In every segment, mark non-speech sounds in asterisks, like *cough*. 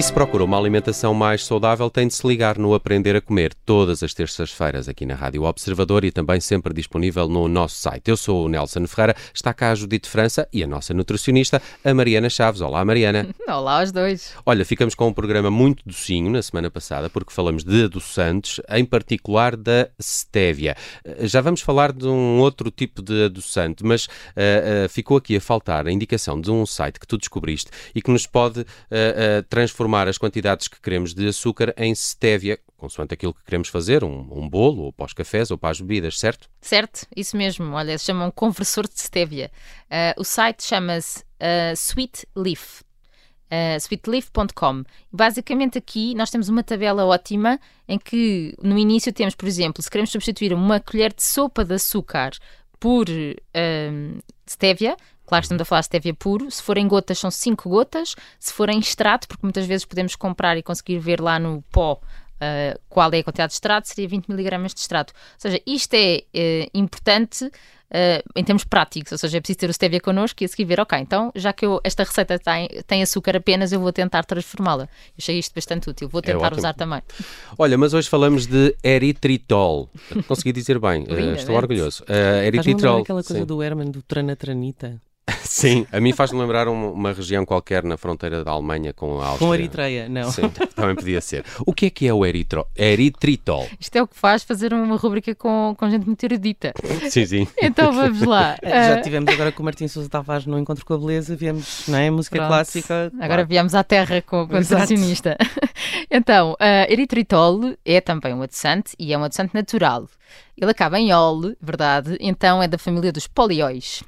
E se procura uma alimentação mais saudável, tem de se ligar no Aprender a Comer todas as terças-feiras aqui na Rádio Observador e também sempre disponível no nosso site. Eu sou o Nelson Ferreira, está cá a Judite França e a nossa nutricionista, a Mariana Chaves. Olá, Mariana. *laughs* Olá aos dois. Olha, ficamos com um programa muito docinho na semana passada porque falamos de adoçantes, em particular da stevia. Eh, já vamos falar de um outro tipo de adoçante, mas uh, uh, ficou aqui a faltar a indicação de um site que tu descobriste e que nos pode uh, transformar transformar as quantidades que queremos de açúcar em stevia, consoante aquilo que queremos fazer, um, um bolo, ou para os cafés, ou para as bebidas, certo? Certo, isso mesmo. Olha, se chama um conversor de stevia. Uh, o site chama-se uh, Sweet Leaf. Uh, sweetleaf.com. Basicamente aqui nós temos uma tabela ótima em que no início temos, por exemplo, se queremos substituir uma colher de sopa de açúcar por uh, stevia, Claro, estamos a falar de stevia puro. Se forem gotas, são 5 gotas. Se forem extrato, porque muitas vezes podemos comprar e conseguir ver lá no pó Uh, qual é a quantidade de extrato, seria 20 mg de extrato. Ou seja, isto é uh, importante uh, em termos práticos, ou seja, é preciso ter o stevia connosco e a seguir ver, ok, então já que eu, esta receita tem, tem açúcar apenas, eu vou tentar transformá-la. Eu achei isto bastante útil, vou é tentar é usar também. Olha, mas hoje falamos de eritritol. *laughs* Consegui dizer bem, estou orgulhoso. Uh, eritritol. aquela coisa sim. do Herman, do tranatranita. *laughs* Sim, a mim faz-me lembrar uma, uma, região qualquer na fronteira da Alemanha com a Áustria. Com a Eritreia, não. Sim, também podia ser. O que é que é o eritro, eritritol? Isto é o que faz fazer uma rubrica com, com gente muito erudita. Sim, sim. Então vamos lá. *laughs* Já ah, tivemos agora com o Martim Sousa Tavares no Encontro com a Beleza, viemos, não é? Música Pronto. clássica. Agora claro. viemos à terra com, com o nutricionista. *laughs* então, uh, eritritol é também um adoçante e é um adoçante natural. Ele acaba em ol, verdade? Então é da família dos polióis.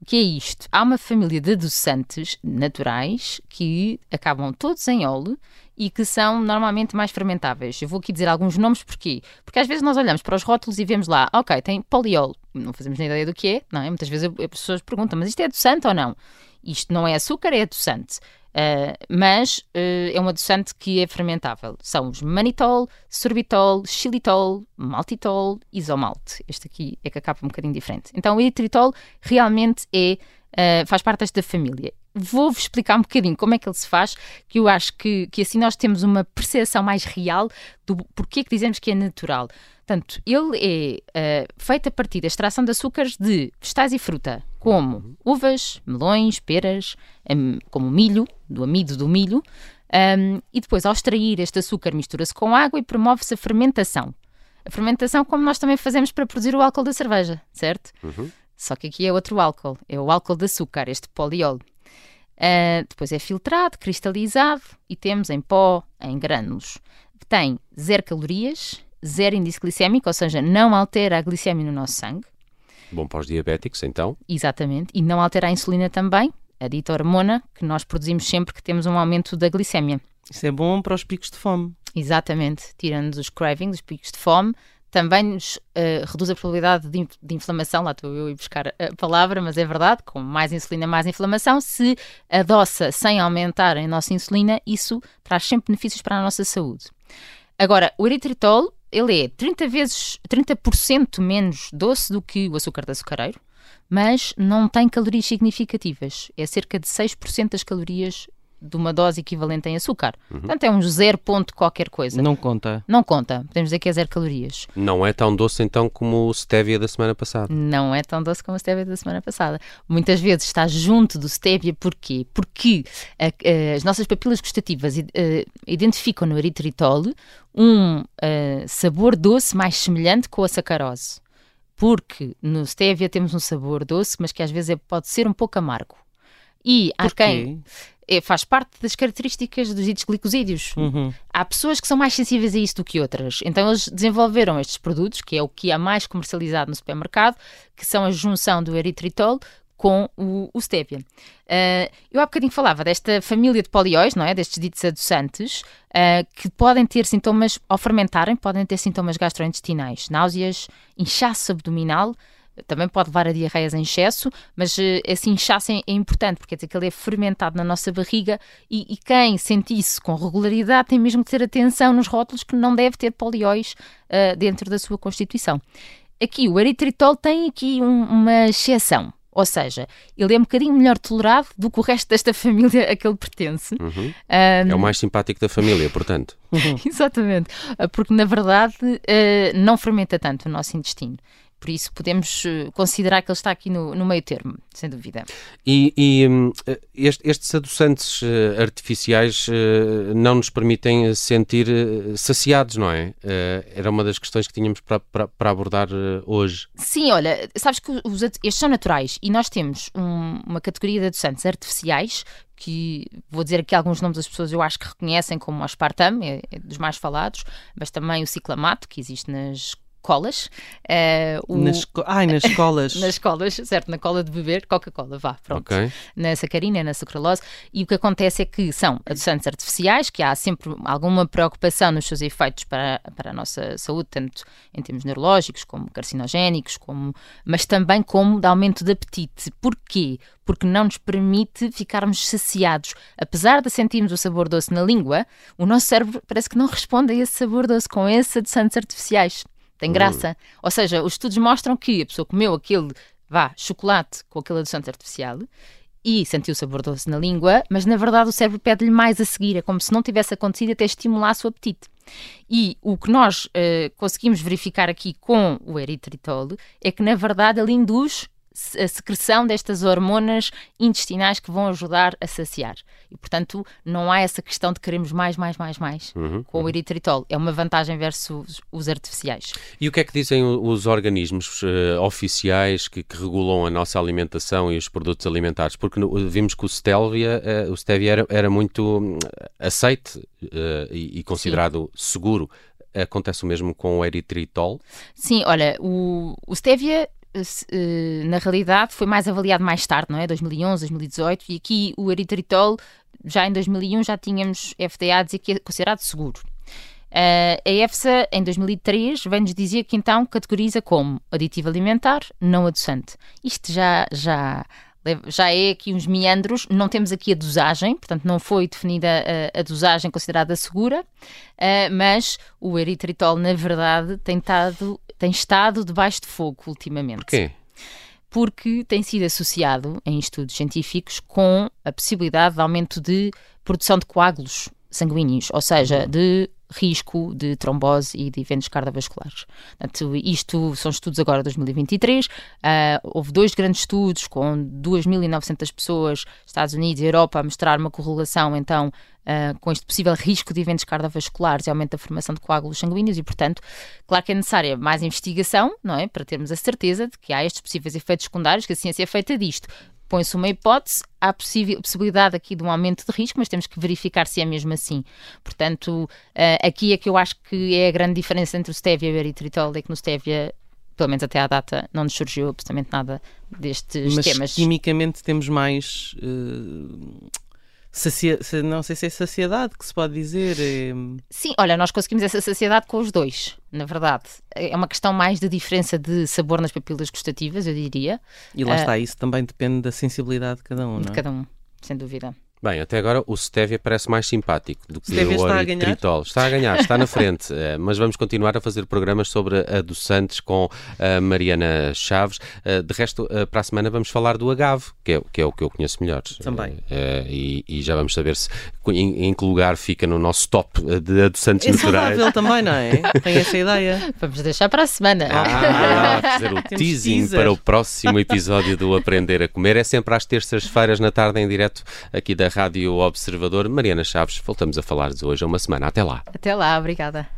O que é isto? Há uma família de adoçantes naturais que acabam todos em óleo e que são normalmente mais fermentáveis. Eu vou aqui dizer alguns nomes porquê? Porque às vezes nós olhamos para os rótulos e vemos lá, ok, tem poliol, não fazemos nem ideia do que é, não é? Muitas vezes as pessoas perguntam, mas isto é adoçante ou não? Isto não é açúcar, é adoçante. Uh, mas uh, é um adoçante que é fermentável. São os manitol, sorbitol, xilitol, maltitol, isomalte. Este aqui é que acaba um bocadinho diferente. Então o eritritol realmente é, uh, faz parte desta família. Vou-vos explicar um bocadinho como é que ele se faz, que eu acho que, que assim nós temos uma percepção mais real do porquê que dizemos que é natural. Portanto, ele é feito a partir da extração de açúcares de vegetais e fruta, como uvas, melões, peras, um, como milho, do amido do milho, um, e depois, ao extrair este açúcar, mistura-se com água e promove-se a fermentação. A fermentação, como nós também fazemos para produzir o álcool da cerveja, certo? Uhum. Só que aqui é outro álcool, é o álcool de açúcar, este poliol. Uh, depois é filtrado, cristalizado e temos em pó, em grânulos. Tem zero calorias, zero índice glicémico, ou seja, não altera a glicemia no nosso sangue. Bom para os diabéticos, então. Exatamente. E não altera a insulina também, a dita hormona que nós produzimos sempre que temos um aumento da glicemia. Isso é bom para os picos de fome. Exatamente. Tirando os cravings, os picos de fome, também nos uh, reduz a probabilidade de, de, inflamação. Lá estou eu a ir buscar a palavra, mas é verdade. Com mais insulina, mais inflamação. Se adoça sem aumentar a nossa insulina, isso traz sempre benefícios para a nossa saúde. Agora, o eritritol ele é 30 vezes, 30% menos doce do que o açúcar de açucareiro, mas não tem calorias significativas. É cerca de 6% das calorias de uma dose equivalente em açúcar. Uhum. Portanto, é um zero ponto qualquer coisa. Não conta. Não conta. Podemos dizer que é zero calorias. Não é tão doce então como o stevia da semana passada. Não é tão doce como o stevia da semana passada. Muitas vezes está junto do stevia, porquê? Porque a, a, as nossas papilas gustativas a, identificam no eritritol um sabor doce mais semelhante com a sacarose. Porque no stevia temos um sabor doce, mas que às vezes é, pode ser um pouco amargo. E há quem é, faz parte das características dos ditos glicosídeos. Uhum. Há pessoas que são mais sensíveis a isso do que outras. Então eles desenvolveram estes produtos, que é o que há mais comercializado no supermercado, que são a junção do eritritol com o, o stevia. Uh, eu há bocadinho falava desta família de polióis, não é? Destes ditos adoçantes, uh, que podem ter sintomas, ao fermentarem, podem ter sintomas gastrointestinais, náuseas, inchaço abdominal, também pode levar a diarreias em excesso, mas esse inchaço é, é, importante, porque quer dizer que ele é fermentado na nossa barriga e, e, quem sente isso com regularidade tem mesmo que ter atenção nos rótulos que não deve ter polióis uh, dentro da sua constituição. Aqui, o eritritol tem aqui um, uma exceção Ou seja, ele é um bocadinho melhor tolerado do que o resto desta *laughs* família a que ele pertence. Uhum. Um... É o mais simpático da família, portanto. *laughs* Exatamente, porque na verdade uh, não fermenta tanto o nosso intestino. Por isso podemos eh, considerar que ele está aqui no, no meio termo, sem dúvida. E, e hum, este, estes adoçantes eh, artificiais eh, não nos permitem sentir saciados, não é? Era uma das questões que tínhamos para, para, para abordar hoje. Sim, olha, sabes que os, estes são naturais e nós temos um, uma categoria de adoçantes artificiais que vou dizer aqui alguns nomes das pessoas eu acho que reconhecem como o aspartame, é, é dos mais falados, mas também o ciclamato, que existe nas colas. Uh, o... nas, ai, nas *laughs* colas. nas escolas, certo, na cola de beber, Coca-Cola, vá, pronto. Okay. Na sacarina, na sucralose. E o que acontece é que são adoçantes artificiais, que há sempre alguma preocupação nos seus efeitos para, para a nossa saúde, tanto em termos neurológicos, como carcinogénicos, como, mas também como de aumento de apetite. Porquê? Porque não nos permite ficarmos saciados. Apesar de sentirmos o sabor doce na língua, o nosso cérebro parece que não responde a esse sabor doce com esses adoçantes artificiais. Tem graça. Uhum. Ou seja, os estudos mostram que a pessoa comeu aquele, vá, chocolate com aquele adoçante artificial e sentiu o sabor doce na língua, mas na verdade o cérebro pede-lhe mais a seguir. É como se não tivesse acontecido até estimular o apetite. E o que nós uh, conseguimos verificar aqui com o eritritol é que, na verdade, ele induz a secreção destas hormonas intestinais que vão ajudar a saciar. E, portanto, não há essa questão de queremos mais, mais, mais, mais uhum, com uhum. o eritritol. É uma vantagem versus os artificiais. E o que é que dizem os organismos uh, oficiais que, que, regulam a nossa alimentação e os produtos alimentares? Porque no, vimos que o stevia, uh, o stevia era, era muito hum, aceite uh, e, e, considerado Sim. seguro acontece o mesmo com o eritritol? Sim, olha, o, o stevia na realidade foi mais avaliado mais tarde, não é? 2011, 2018, e aqui o eritritol, já em 2001 já tínhamos FDA a dizer que é considerado seguro. Uh, a EFSA, em 2003, vem-nos dizer que então categoriza como aditivo alimentar não adoçante. Isto já, já já é aqui uns meandros, não temos aqui a dosagem, portanto não foi definida a, a dosagem considerada segura, uh, mas o eritritol, na verdade, tem, tado, tem estado debaixo de fogo ultimamente. Porquê? Porque tem sido associado em estudos científicos com a possibilidade de aumento de produção de coágulos sanguíneos, ou seja, uhum. de risco de trombose e de eventos cardiovasculares. Portanto, isto são estudos agora de 2023. Uh, houve dois grandes estudos com 2.900 pessoas, Estados Unidos e Europa, a mostrar uma correlação, então, uh, com este possível risco de eventos cardiovasculares e aumento da formação de coágulos sanguíneos e, portanto, claro que é necessária mais investigação, não é? Para termos a certeza de que há estes possíveis efeitos secundários, que a ciência é feita disto põe-se uma hipótese, há possibilidade aqui de um aumento de risco, mas temos que verificar se é mesmo assim. Portanto, uh, aqui é que eu acho que é a grande diferença entre o stevia e o eritritol, é que no stevia pelo menos até à data, não nos surgiu absolutamente nada destes mas temas. quimicamente temos mais uh, Sacia, não sei se é saciedade que se pode dizer. É... Sim, olha, nós conseguimos essa saciedade com os dois, na verdade. É uma questão mais de diferença de sabor nas papilas gustativas, eu diria. E lá uh, está, isso também depende da sensibilidade de cada um, de não é? cada um, sem dúvida. Bem, até agora o Stevia parece mais simpático do que Stevia o eritritol. Está a ganhar, está na frente. *laughs* Eh, mas vamos continuar a fazer programas sobre adoçantes com a Mariana Chaves. Eh, de resto, eh, para a semana vamos falar do agave, que é, que é o que eu conheço melhor. Também. E, e, já vamos saber se em, em, que lugar fica no nosso top de adoçantes é naturais. É também, não é? *laughs* Tem essa ideia. Vamos deixar para a semana. Ah, fazer o *laughs* teasing para o próximo episódio do Aprender a Comer. É sempre às terças-feiras na tarde em direto aqui da Rádio Observador. Mariana Chaves, voltamos a falar-nos hoje a uma semana. Até lá. Até lá, obrigada.